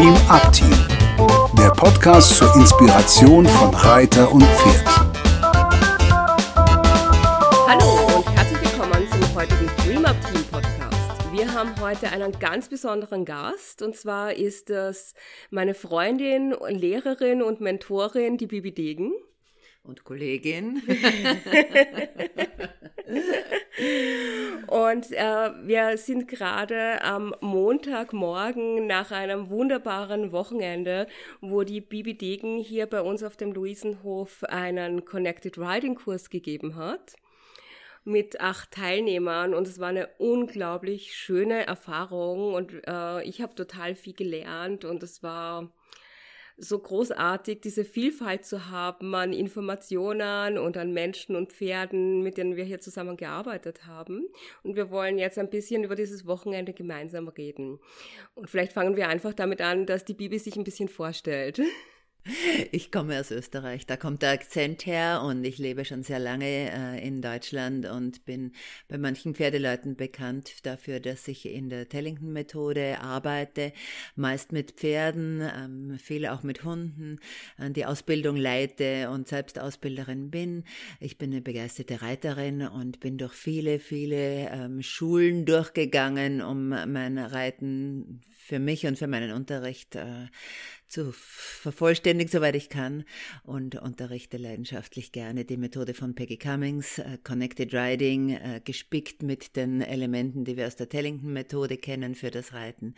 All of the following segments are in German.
Dream Up Team, der Podcast zur Inspiration von Reiter und Pferd. Hallo und herzlich willkommen zum heutigen Dream Up Team Podcast. Wir haben heute einen ganz besonderen Gast und zwar ist das meine Freundin, Lehrerin und Mentorin, die Bibi Degen und Kollegin. und äh, wir sind gerade am Montagmorgen nach einem wunderbaren Wochenende, wo die Bibi Degen hier bei uns auf dem Luisenhof einen Connected Riding Kurs gegeben hat mit acht Teilnehmern. Und es war eine unglaublich schöne Erfahrung. Und äh, ich habe total viel gelernt. Und es war so großartig, diese Vielfalt zu haben an Informationen und an Menschen und Pferden, mit denen wir hier zusammen gearbeitet haben. Und wir wollen jetzt ein bisschen über dieses Wochenende gemeinsam reden. Und vielleicht fangen wir einfach damit an, dass die Bibi sich ein bisschen vorstellt. Ich komme aus Österreich, da kommt der Akzent her und ich lebe schon sehr lange äh, in Deutschland und bin bei manchen Pferdeleuten bekannt dafür, dass ich in der Tellington-Methode arbeite, meist mit Pferden, ähm, viel auch mit Hunden, äh, die Ausbildung leite und selbst Ausbilderin bin. Ich bin eine begeisterte Reiterin und bin durch viele, viele ähm, Schulen durchgegangen, um mein Reiten für mich und für meinen Unterricht äh, zu vervollständigen, soweit ich kann, und unterrichte leidenschaftlich gerne die Methode von Peggy Cummings, äh, Connected Riding, äh, gespickt mit den Elementen, die wir aus der Tellington-Methode kennen für das Reiten.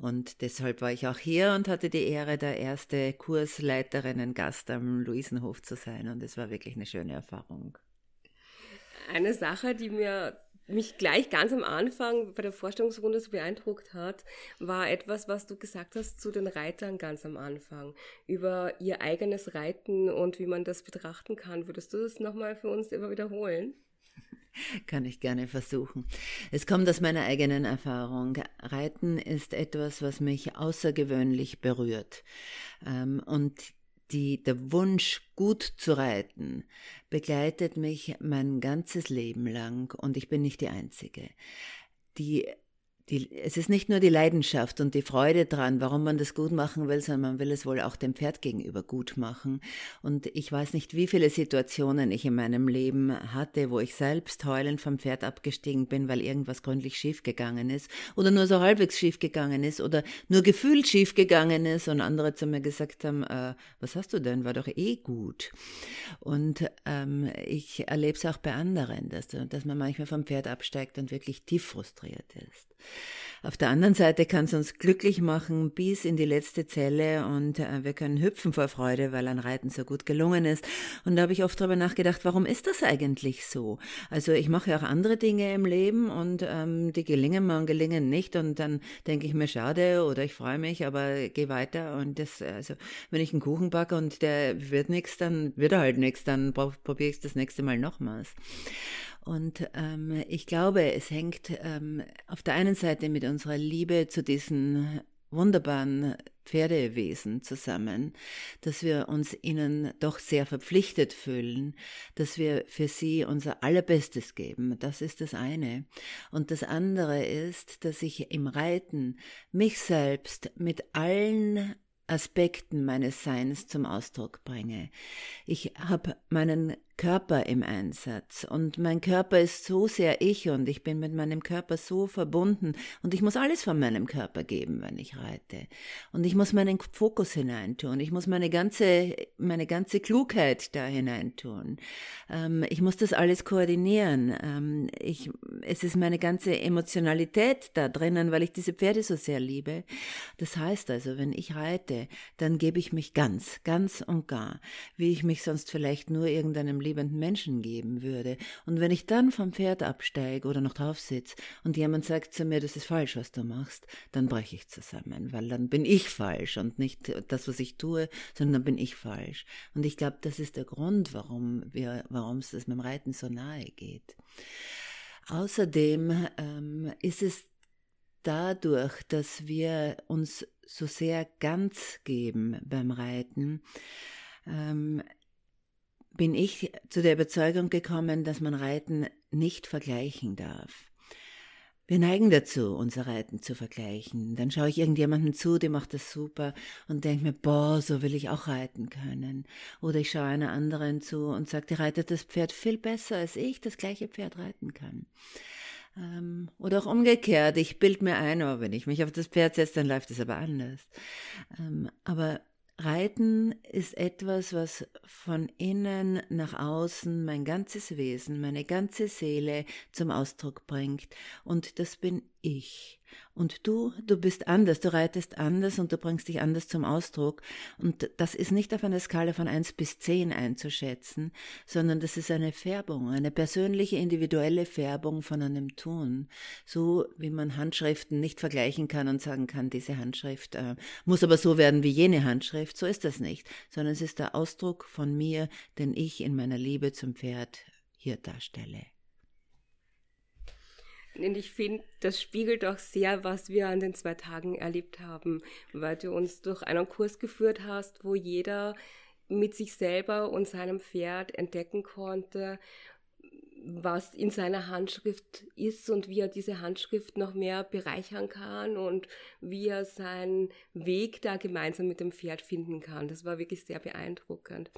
Und deshalb war ich auch hier und hatte die Ehre, der erste Kursleiterinnen-Gast am Luisenhof zu sein. Und es war wirklich eine schöne Erfahrung. Eine Sache, die mir mich gleich ganz am Anfang bei der Vorstellungsrunde so beeindruckt hat, war etwas, was du gesagt hast zu den Reitern ganz am Anfang, über ihr eigenes Reiten und wie man das betrachten kann. Würdest du das nochmal für uns immer wiederholen? Kann ich gerne versuchen. Es kommt aus meiner eigenen Erfahrung. Reiten ist etwas, was mich außergewöhnlich berührt. Ähm, und die, der Wunsch, gut zu reiten, begleitet mich mein ganzes Leben lang und ich bin nicht die Einzige. Die die, es ist nicht nur die Leidenschaft und die Freude dran, warum man das gut machen will, sondern man will es wohl auch dem Pferd gegenüber gut machen. Und ich weiß nicht, wie viele Situationen ich in meinem Leben hatte, wo ich selbst heulend vom Pferd abgestiegen bin, weil irgendwas gründlich schiefgegangen ist oder nur so halbwegs schiefgegangen ist oder nur gefühlt schiefgegangen ist und andere zu mir gesagt haben, äh, was hast du denn, war doch eh gut. Und ähm, ich erlebe es auch bei anderen, dass, dass man manchmal vom Pferd absteigt und wirklich tief frustriert ist. Auf der anderen Seite kann es uns glücklich machen bis in die letzte Zelle und äh, wir können hüpfen vor Freude, weil ein Reiten so gut gelungen ist. Und da habe ich oft darüber nachgedacht, warum ist das eigentlich so? Also ich mache ja auch andere Dinge im Leben und ähm, die gelingen mir und gelingen nicht und dann denke ich mir schade oder ich freue mich, aber gehe weiter und das, also wenn ich einen Kuchen backe und der wird nichts, dann wird er halt nichts, dann probiere ich es das nächste Mal nochmals. Und ähm, ich glaube, es hängt ähm, auf der einen Seite mit unserer Liebe zu diesen wunderbaren Pferdewesen zusammen, dass wir uns ihnen doch sehr verpflichtet fühlen, dass wir für sie unser Allerbestes geben. Das ist das eine. Und das andere ist, dass ich im Reiten mich selbst mit allen Aspekten meines Seins zum Ausdruck bringe. Ich habe meinen Körper im Einsatz und mein Körper ist so sehr ich und ich bin mit meinem Körper so verbunden und ich muss alles von meinem Körper geben, wenn ich reite. Und ich muss meinen Fokus hineintun, ich muss meine ganze, meine ganze Klugheit da hineintun. Ähm, ich muss das alles koordinieren. Ähm, ich, es ist meine ganze Emotionalität da drinnen, weil ich diese Pferde so sehr liebe. Das heißt also, wenn ich reite, dann gebe ich mich ganz, ganz und gar, wie ich mich sonst vielleicht nur irgendeinem lebenden Menschen geben würde. Und wenn ich dann vom Pferd absteige oder noch drauf sitze und jemand sagt zu mir, das ist falsch, was du machst, dann breche ich zusammen, weil dann bin ich falsch und nicht das, was ich tue, sondern dann bin ich falsch. Und ich glaube, das ist der Grund, warum wir, warum es das mit dem Reiten so nahe geht. Außerdem ähm, ist es dadurch, dass wir uns so sehr ganz geben beim Reiten, ähm, bin ich zu der Überzeugung gekommen, dass man Reiten nicht vergleichen darf. wir neigen dazu, unser Reiten zu vergleichen. Dann schaue ich irgendjemandem zu, der macht das super und denke mir, boah, so will ich auch reiten können. Oder ich schaue einer anderen zu und sage, die reitet das Pferd viel besser, als ich das gleiche Pferd reiten kann. Ähm, oder auch umgekehrt, ich bild mir ein, aber oh, wenn ich mich auf das Pferd setze, dann läuft es aber anders. Ähm, aber Reiten ist etwas, was von innen nach außen mein ganzes Wesen, meine ganze Seele zum Ausdruck bringt. Und das bin ich. Und du, du bist anders, du reitest anders und du bringst dich anders zum Ausdruck. Und das ist nicht auf einer Skala von eins bis zehn einzuschätzen, sondern das ist eine Färbung, eine persönliche, individuelle Färbung von einem Tun. So wie man Handschriften nicht vergleichen kann und sagen kann, diese Handschrift äh, muss aber so werden wie jene Handschrift. So ist das nicht, sondern es ist der Ausdruck von mir, den ich in meiner Liebe zum Pferd hier darstelle. Und ich finde, das spiegelt auch sehr, was wir an den zwei Tagen erlebt haben, weil du uns durch einen Kurs geführt hast, wo jeder mit sich selber und seinem Pferd entdecken konnte, was in seiner Handschrift ist und wie er diese Handschrift noch mehr bereichern kann und wie er seinen Weg da gemeinsam mit dem Pferd finden kann. Das war wirklich sehr beeindruckend.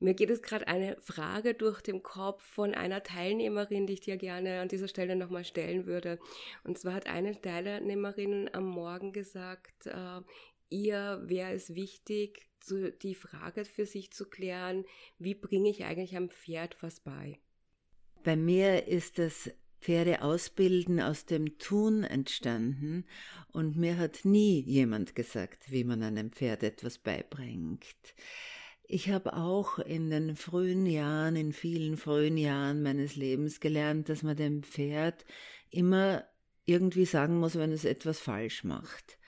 Mir geht es gerade eine Frage durch den Kopf von einer Teilnehmerin, die ich dir gerne an dieser Stelle nochmal stellen würde. Und zwar hat eine Teilnehmerin am Morgen gesagt, äh, ihr wäre es wichtig, zu, die Frage für sich zu klären, wie bringe ich eigentlich am Pferd was bei? Bei mir ist das Pferde ausbilden aus dem Tun entstanden und mir hat nie jemand gesagt, wie man einem Pferd etwas beibringt. Ich habe auch in den frühen Jahren, in vielen frühen Jahren meines Lebens gelernt, dass man dem Pferd immer irgendwie sagen muss, wenn es etwas falsch macht.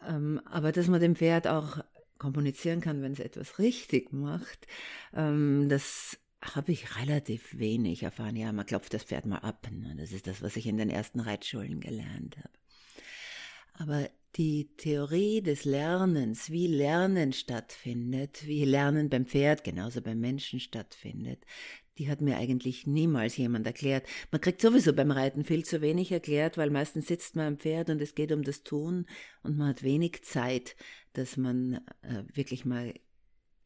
Ähm, aber dass man dem Pferd auch kommunizieren kann, wenn es etwas richtig macht, ähm, das habe ich relativ wenig erfahren. Ja, man klopft das Pferd mal ab. Ne? Das ist das, was ich in den ersten Reitschulen gelernt habe. Aber die Theorie des Lernens, wie Lernen stattfindet, wie Lernen beim Pferd genauso beim Menschen stattfindet, die hat mir eigentlich niemals jemand erklärt. Man kriegt sowieso beim Reiten viel zu wenig erklärt, weil meistens sitzt man am Pferd und es geht um das Tun und man hat wenig Zeit, dass man äh, wirklich mal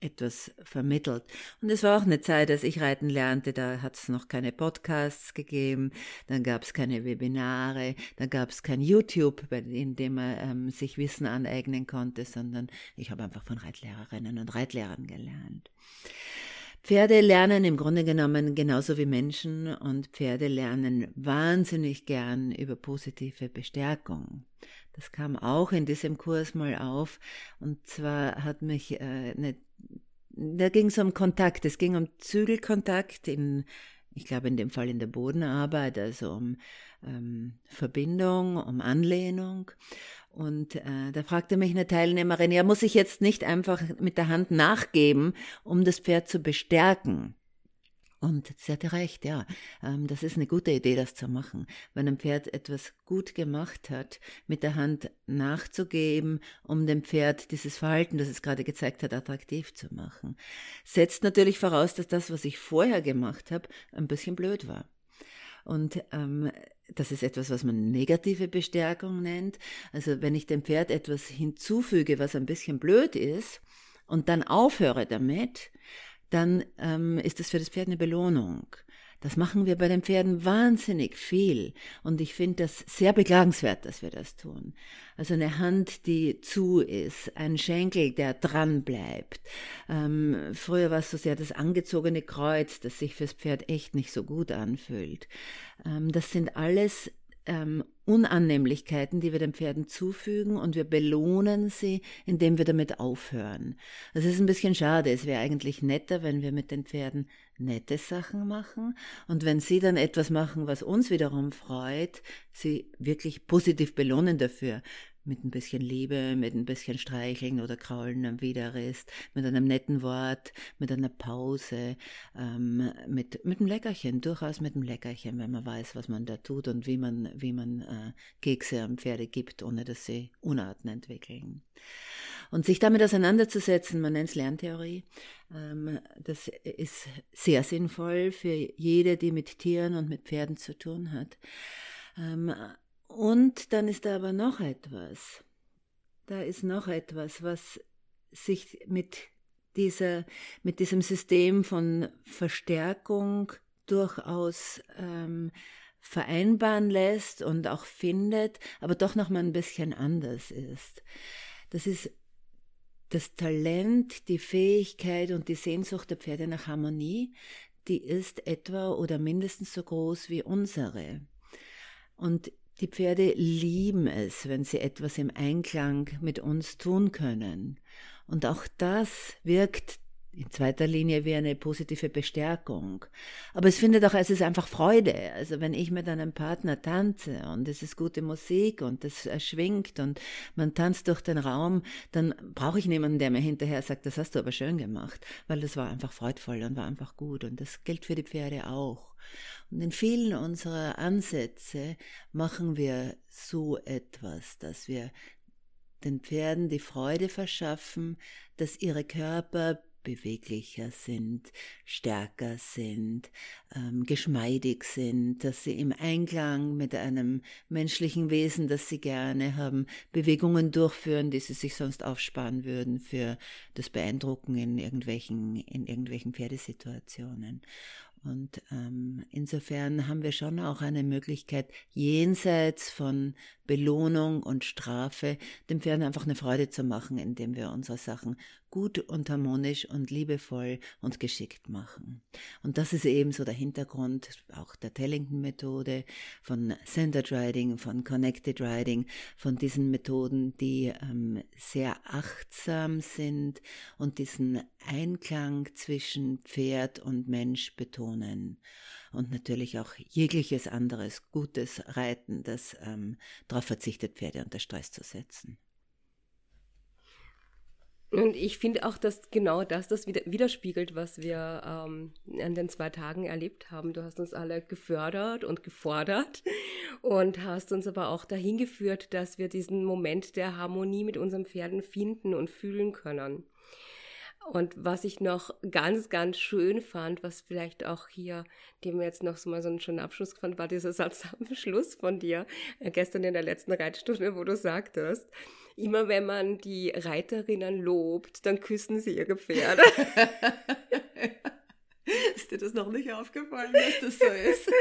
etwas vermittelt. Und es war auch eine Zeit, als ich reiten lernte, da hat es noch keine Podcasts gegeben, dann gab es keine Webinare, dann gab es kein YouTube, in dem man ähm, sich Wissen aneignen konnte, sondern ich habe einfach von Reitlehrerinnen und Reitlehrern gelernt. Pferde lernen im Grunde genommen genauso wie Menschen und Pferde lernen wahnsinnig gern über positive Bestärkung. Das kam auch in diesem Kurs mal auf. Und zwar hat mich äh, eine, da ging es um Kontakt. Es ging um Zügelkontakt in, ich glaube in dem Fall in der Bodenarbeit, also um ähm, Verbindung, um Anlehnung. Und äh, da fragte mich eine Teilnehmerin, ja, muss ich jetzt nicht einfach mit der Hand nachgeben, um das Pferd zu bestärken? Und sie hatte recht, ja. Ähm, das ist eine gute Idee, das zu machen. Wenn ein Pferd etwas gut gemacht hat, mit der Hand nachzugeben, um dem Pferd dieses Verhalten, das es gerade gezeigt hat, attraktiv zu machen. Setzt natürlich voraus, dass das, was ich vorher gemacht habe, ein bisschen blöd war. Und ähm, das ist etwas, was man negative Bestärkung nennt. Also wenn ich dem Pferd etwas hinzufüge, was ein bisschen blöd ist, und dann aufhöre damit, dann ähm, ist das für das Pferd eine Belohnung. Das machen wir bei den Pferden wahnsinnig viel. Und ich finde das sehr beklagenswert, dass wir das tun. Also eine Hand, die zu ist, ein Schenkel, der dran bleibt. Ähm, früher war es so sehr das angezogene Kreuz, das sich fürs Pferd echt nicht so gut anfühlt. Ähm, das sind alles ähm, Unannehmlichkeiten, die wir den Pferden zufügen und wir belohnen sie, indem wir damit aufhören. Das ist ein bisschen schade. Es wäre eigentlich netter, wenn wir mit den Pferden nette Sachen machen und wenn sie dann etwas machen, was uns wiederum freut, sie wirklich positiv belohnen dafür mit ein bisschen Liebe, mit ein bisschen Streicheln oder Kraulen am Widerrist, mit einem netten Wort, mit einer Pause, ähm, mit, mit einem Leckerchen, durchaus mit einem Leckerchen, wenn man weiß, was man da tut und wie man, wie man äh, Kekse am Pferde gibt, ohne dass sie Unarten entwickeln. Und sich damit auseinanderzusetzen, man nennt es Lerntheorie, ähm, das ist sehr sinnvoll für jede, die mit Tieren und mit Pferden zu tun hat. Ähm, und dann ist da aber noch etwas. Da ist noch etwas, was sich mit dieser, mit diesem System von Verstärkung durchaus ähm, vereinbaren lässt und auch findet, aber doch noch mal ein bisschen anders ist. Das ist das Talent, die Fähigkeit und die Sehnsucht der Pferde nach Harmonie, die ist etwa oder mindestens so groß wie unsere. Und die Pferde lieben es, wenn sie etwas im Einklang mit uns tun können. Und auch das wirkt in zweiter Linie wie eine positive Bestärkung. Aber es findet auch, es ist einfach Freude. Also wenn ich mit einem Partner tanze und es ist gute Musik und es schwingt und man tanzt durch den Raum, dann brauche ich niemanden, der mir hinterher sagt, das hast du aber schön gemacht, weil das war einfach freudvoll und war einfach gut. Und das gilt für die Pferde auch. Und in vielen unserer Ansätze machen wir so etwas, dass wir den Pferden die Freude verschaffen, dass ihre Körper beweglicher sind, stärker sind, ähm, geschmeidig sind, dass sie im Einklang mit einem menschlichen Wesen, das sie gerne haben, Bewegungen durchführen, die sie sich sonst aufsparen würden für das Beeindrucken in irgendwelchen, in irgendwelchen Pferdesituationen. Und ähm, insofern haben wir schon auch eine Möglichkeit, jenseits von Belohnung und Strafe, dem Pferd einfach eine Freude zu machen, indem wir unsere Sachen gut und harmonisch und liebevoll und geschickt machen. Und das ist eben so der Hintergrund auch der Tellington-Methode, von Centered Riding, von Connected Riding, von diesen Methoden, die ähm, sehr achtsam sind und diesen Einklang zwischen Pferd und Mensch betonen und natürlich auch jegliches anderes gutes Reiten, das ähm, darauf verzichtet, Pferde unter Stress zu setzen. Und ich finde auch, dass genau das das widerspiegelt, was wir ähm, an den zwei Tagen erlebt haben. Du hast uns alle gefördert und gefordert und hast uns aber auch dahin geführt, dass wir diesen Moment der Harmonie mit unseren Pferden finden und fühlen können. Und was ich noch ganz, ganz schön fand, was vielleicht auch hier, dem jetzt noch so mal so einen schönen Abschluss fand, war dieser Satz am Schluss von dir, äh, gestern in der letzten Reitstunde, wo du sagtest, immer wenn man die Reiterinnen lobt, dann küssen sie ihre Pferde. ist dir das noch nicht aufgefallen, dass das so ist?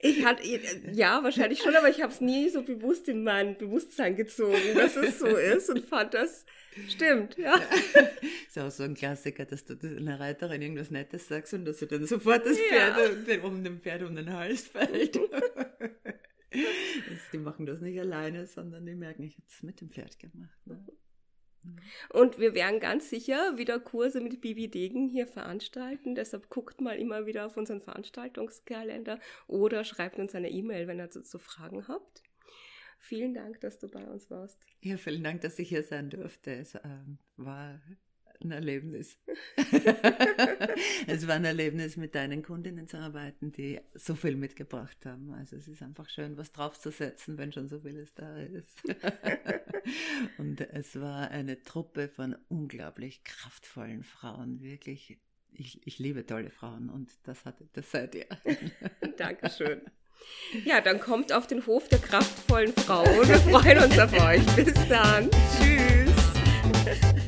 Ich hatte, ja, wahrscheinlich schon, aber ich habe es nie so bewusst in mein Bewusstsein gezogen, dass es so ist und fand das stimmt, ja. ist auch so ein Klassiker, dass du einer Reiterin irgendwas Nettes sagst und dass sie dann sofort das Pferd ja. um dem Pferd um den Hals fällt. die machen das nicht alleine, sondern die merken, ich habe es mit dem Pferd gemacht. Ne? Und wir werden ganz sicher wieder Kurse mit Bibi Degen hier veranstalten. Deshalb guckt mal immer wieder auf unseren Veranstaltungskalender oder schreibt uns eine E-Mail, wenn ihr zu Fragen habt. Vielen Dank, dass du bei uns warst. Ja, vielen Dank, dass ich hier sein durfte. Es äh, war ein Erlebnis. es war ein Erlebnis, mit deinen Kundinnen zu arbeiten, die so viel mitgebracht haben. Also es ist einfach schön, was draufzusetzen, wenn schon so vieles da ist. Und es war eine Truppe von unglaublich kraftvollen Frauen, wirklich. Ich, ich liebe tolle Frauen und das, hat, das seid ihr. Dankeschön. Ja, dann kommt auf den Hof der kraftvollen Frauen. Wir freuen uns auf euch. Bis dann. Tschüss.